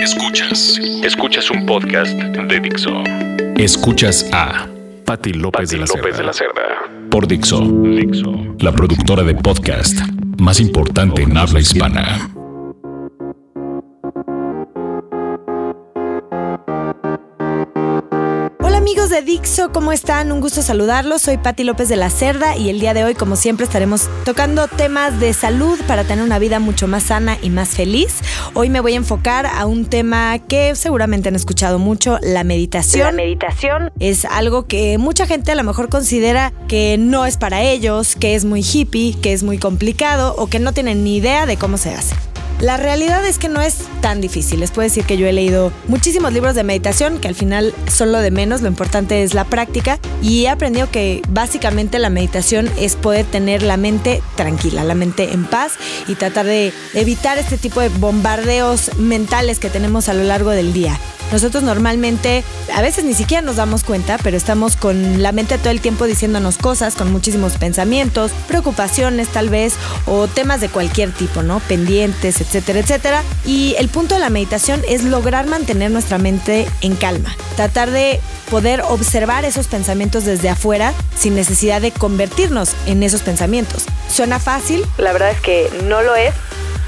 Escuchas. Escuchas un podcast de Dixo. Escuchas a Patti López, de, la López de la Cerda. Por Dixo. Dixo. La productora de podcast más importante en habla hispana. Amigos de Dixo, ¿cómo están? Un gusto saludarlos. Soy Patti López de la Cerda y el día de hoy, como siempre, estaremos tocando temas de salud para tener una vida mucho más sana y más feliz. Hoy me voy a enfocar a un tema que seguramente han escuchado mucho, la meditación. La meditación es algo que mucha gente a lo mejor considera que no es para ellos, que es muy hippie, que es muy complicado o que no tienen ni idea de cómo se hace. La realidad es que no es tan difícil. Les puedo decir que yo he leído muchísimos libros de meditación, que al final son lo de menos, lo importante es la práctica, y he aprendido que básicamente la meditación es poder tener la mente tranquila, la mente en paz y tratar de evitar este tipo de bombardeos mentales que tenemos a lo largo del día. Nosotros normalmente, a veces ni siquiera nos damos cuenta, pero estamos con la mente todo el tiempo diciéndonos cosas, con muchísimos pensamientos, preocupaciones tal vez, o temas de cualquier tipo, ¿no? Pendientes, etcétera, etcétera. Y el punto de la meditación es lograr mantener nuestra mente en calma. Tratar de poder observar esos pensamientos desde afuera sin necesidad de convertirnos en esos pensamientos. ¿Suena fácil? La verdad es que no lo es,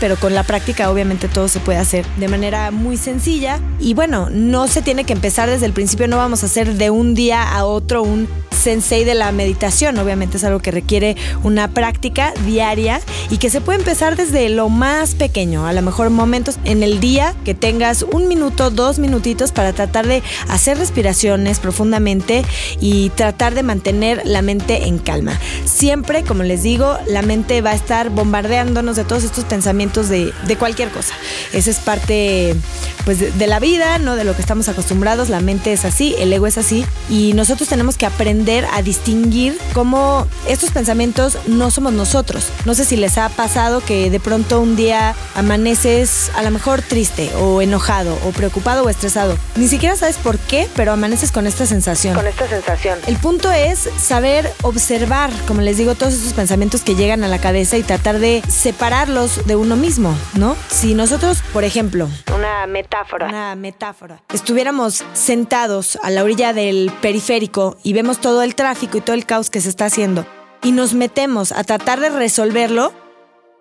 pero con la práctica obviamente todo se puede hacer de manera muy sencilla. Y bueno, no se tiene que empezar desde el principio, no vamos a hacer de un día a otro un sensei de la meditación, obviamente es algo que requiere una práctica diaria y que se puede empezar desde lo más pequeño, a lo mejor momentos en el día que tengas un minuto, dos minutitos para tratar de hacer respiraciones profundamente y tratar de mantener la mente en calma. Siempre, como les digo, la mente va a estar bombardeándonos de todos estos pensamientos de, cualquier cosa. Esa es parte pues, de, la vida, ¿no? De lo que estamos acostumbrados. La mente es así, el ego es así. Y nosotros tenemos que aprender a distinguir cómo estos pensamientos no somos nosotros. No sé si les ha pasado que de pronto un día amaneces a lo mejor triste o enojado o preocupado o estresado. Ni siquiera sabes por qué, pero amaneces con esta sensación. Con esta sensación. El punto es saber observar, como les digo, todos esos pensamientos que llegan a la cabeza y tratar de separarlos de uno mismo, ¿no? Si nosotros, por ejemplo, una metáfora, una metáfora, estuviéramos sentados a la orilla del periférico y vemos todo el tráfico y todo el caos que se está haciendo y nos metemos a tratar de resolverlo,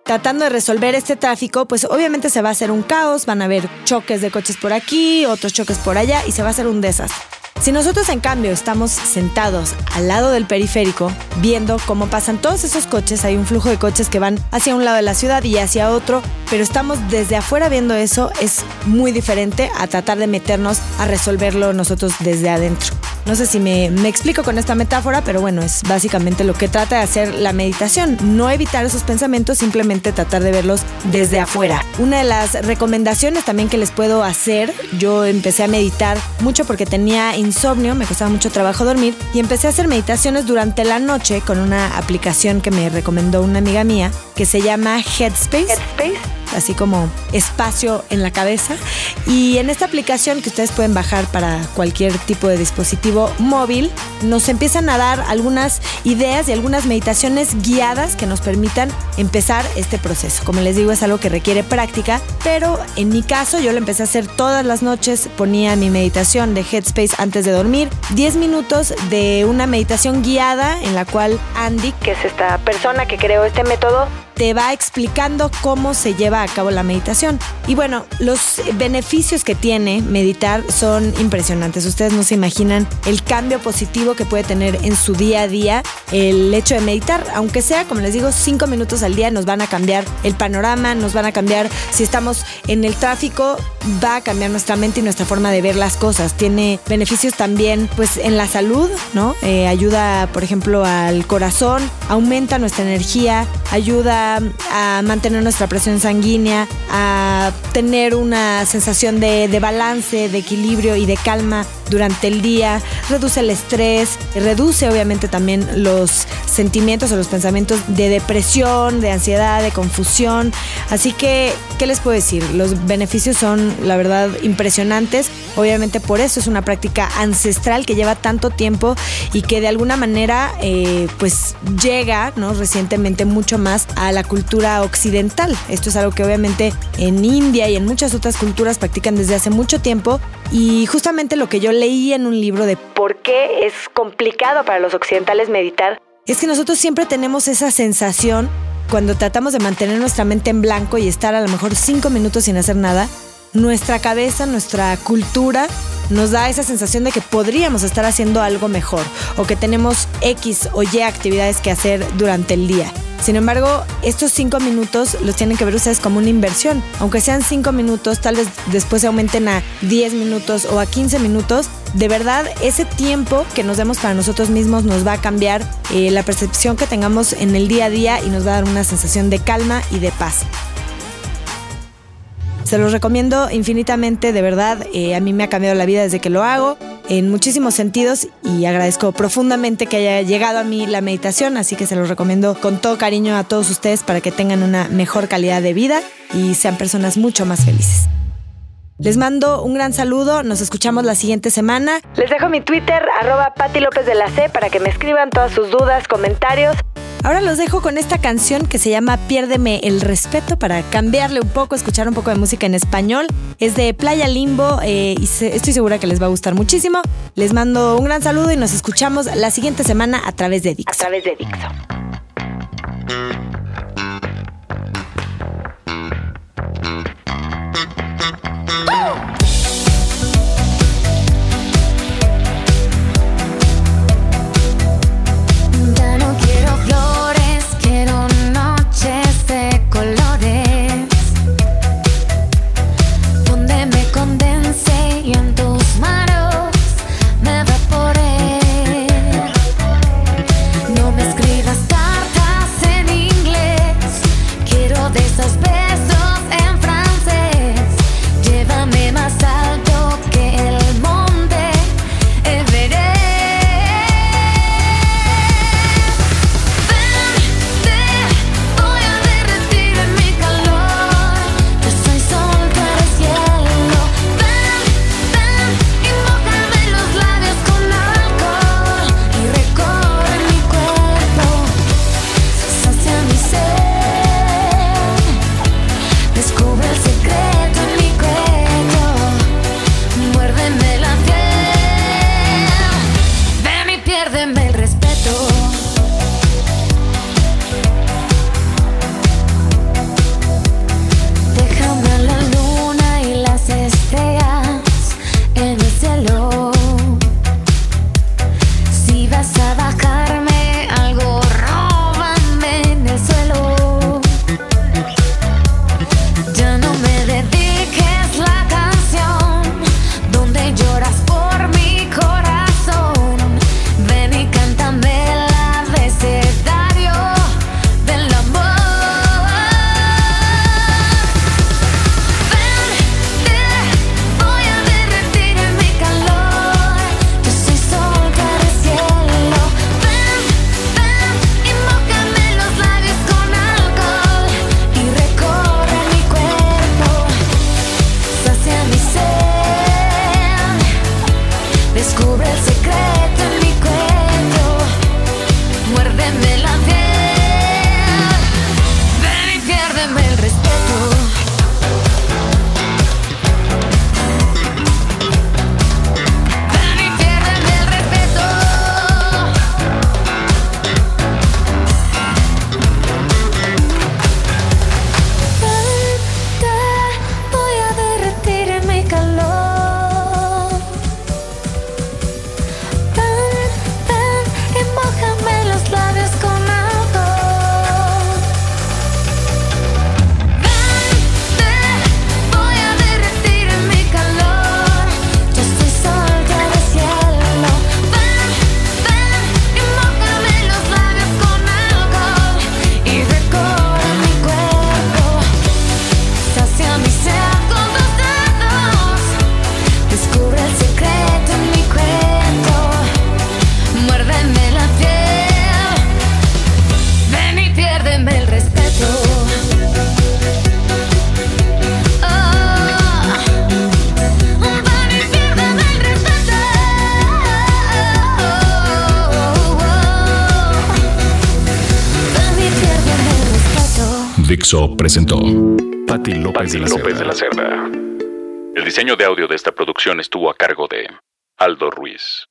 tratando de resolver este tráfico, pues obviamente se va a hacer un caos, van a haber choques de coches por aquí, otros choques por allá y se va a hacer un desastre. Si nosotros en cambio estamos sentados al lado del periférico, viendo cómo pasan todos esos coches, hay un flujo de coches que van hacia un lado de la ciudad y hacia otro, pero estamos desde afuera viendo eso, es muy diferente a tratar de meternos a resolverlo nosotros desde adentro. No sé si me, explico con esta metáfora, pero bueno, es básicamente lo que trata de hacer la meditación. No evitar esos pensamientos, simplemente tratar de verlos desde afuera. Una de las recomendaciones también que les puedo hacer, yo empecé a meditar mucho porque tenía insomnio, me costaba mucho trabajo dormir y empecé a hacer meditaciones durante la noche con una aplicación que me recomendó una amiga mía que se llama Headspace. Headspace así como espacio en la cabeza. Y en esta aplicación que ustedes pueden bajar para cualquier tipo de dispositivo móvil, nos empiezan a dar algunas ideas y algunas meditaciones guiadas que nos permitan empezar este proceso. Como les digo, es algo que requiere práctica, pero en mi caso yo lo empecé a hacer todas las noches, ponía mi meditación de Headspace antes de dormir, 10 minutos de una meditación guiada en la cual Andy, que es esta persona que creó este método, te va explicando cómo se lleva a cabo la meditación. Y bueno, los beneficios que tiene meditar son impresionantes. Ustedes no se imaginan el cambio positivo que puede tener en su día a día el hecho de meditar. Aunque sea, como les digo, cinco minutos al día nos van a cambiar el panorama, nos van a cambiar, si estamos en el tráfico, va a cambiar nuestra mente y nuestra forma de ver las cosas. Tiene beneficios también pues en la salud, ¿no? Eh, ayuda, por ejemplo, al corazón, aumenta nuestra energía, ayuda a, mantener nuestra presión sanguínea, a tener una sensación de, balance, de equilibrio y de calma durante el día, reduce el estrés, reduce obviamente también los sentimientos o los pensamientos de depresión, de ansiedad, de confusión. Así que, ¿qué les puedo decir? Los beneficios son, la verdad, impresionantes. Obviamente por eso es una práctica ancestral que lleva tanto tiempo y que de alguna manera, eh, pues llega, ¿no? Recientemente mucho más a cultura occidental. Esto es algo que obviamente en India y en muchas otras culturas practican desde hace mucho tiempo y justamente lo que yo leí en un libro de ¿Por qué es complicado para los occidentales meditar? es que nosotros siempre tenemos esa sensación cuando tratamos de mantener nuestra mente en blanco y estar a lo mejor cinco minutos sin hacer nada, nuestra cabeza, nuestra cultura nos da esa sensación de que podríamos estar haciendo algo mejor o que tenemos X o Y actividades que hacer durante el día. Sin embargo, estos cinco minutos los tienen que ver ustedes como una inversión. Aunque sean cinco minutos, tal vez después se aumenten a 10 minutos o a 15 minutos. De verdad, ese tiempo que nos demos para nosotros mismos nos va a cambiar eh, la percepción que tengamos en el día a día y nos va a dar una sensación de calma y de paz. Se los recomiendo infinitamente, de verdad. eh, a mí me ha cambiado la vida desde que lo hago en muchísimos sentidos y agradezco profundamente que haya llegado a mí la meditación, así que se los recomiendo con todo cariño a todos ustedes para que tengan una mejor calidad de vida y sean personas mucho más felices. Les mando un gran saludo, nos escuchamos la siguiente semana. Les dejo mi Twitter, arroba Pati López de la C, para que me escriban todas sus dudas, comentarios. Ahora los dejo con esta canción que se llama Piérdeme el respeto para cambiarle un poco, escuchar un poco de música en español. Es de Playa Limbo eh, y estoy segura que les va a gustar muchísimo. Les mando un gran saludo y nos escuchamos la siguiente semana a través de A Dix. través de Dixo. dessas pernas. Dixo presentó Patti López, de, la López de la Cerda. El diseño de audio de esta producción estuvo a cargo de Aldo Ruiz.